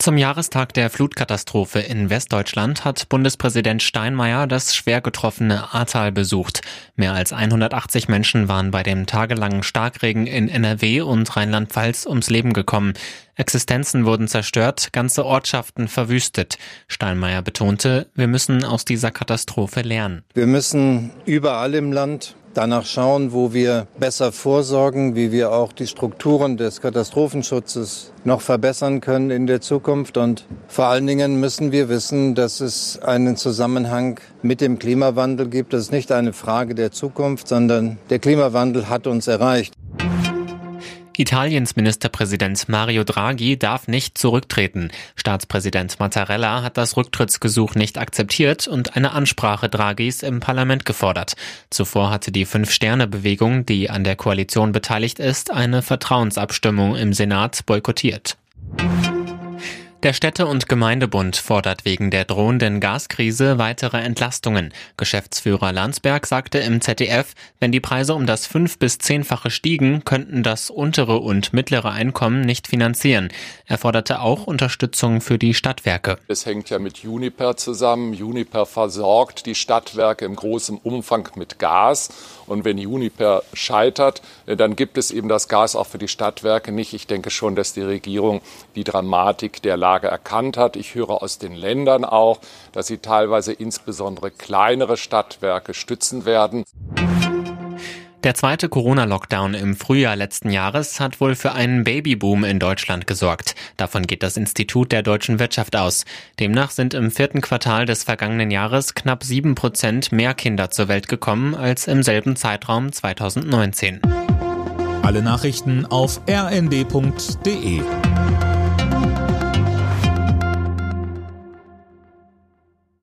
Zum Jahrestag der Flutkatastrophe in Westdeutschland hat Bundespräsident Steinmeier das schwer getroffene Ahrtal besucht. Mehr als 180 Menschen waren bei dem tagelangen Starkregen in NRW und Rheinland-Pfalz ums Leben gekommen. Existenzen wurden zerstört, ganze Ortschaften verwüstet. Steinmeier betonte, wir müssen aus dieser Katastrophe lernen. Wir müssen überall im Land danach schauen, wo wir besser vorsorgen, wie wir auch die Strukturen des Katastrophenschutzes noch verbessern können in der Zukunft. Und vor allen Dingen müssen wir wissen, dass es einen Zusammenhang mit dem Klimawandel gibt. Das ist nicht eine Frage der Zukunft, sondern der Klimawandel hat uns erreicht. Italiens Ministerpräsident Mario Draghi darf nicht zurücktreten. Staatspräsident Mattarella hat das Rücktrittsgesuch nicht akzeptiert und eine Ansprache Draghis im Parlament gefordert. Zuvor hatte die Fünf-Sterne-Bewegung, die an der Koalition beteiligt ist, eine Vertrauensabstimmung im Senat boykottiert. Der Städte- und Gemeindebund fordert wegen der drohenden Gaskrise weitere Entlastungen. Geschäftsführer Landsberg sagte im ZDF, wenn die Preise um das fünf- bis zehnfache stiegen, könnten das untere und mittlere Einkommen nicht finanzieren. Er forderte auch Unterstützung für die Stadtwerke. Es hängt ja mit Juniper zusammen. Juniper versorgt die Stadtwerke im großen Umfang mit Gas. Und wenn Juniper scheitert, dann gibt es eben das Gas auch für die Stadtwerke nicht. Ich denke schon, dass die Regierung die Dramatik der Lage erkannt hat. Ich höre aus den Ländern auch, dass sie teilweise insbesondere kleinere Stadtwerke stützen werden. Der zweite Corona-Lockdown im Frühjahr letzten Jahres hat wohl für einen Babyboom in Deutschland gesorgt. Davon geht das Institut der deutschen Wirtschaft aus. Demnach sind im vierten Quartal des vergangenen Jahres knapp sieben Prozent mehr Kinder zur Welt gekommen als im selben Zeitraum 2019. Alle Nachrichten auf rnd.de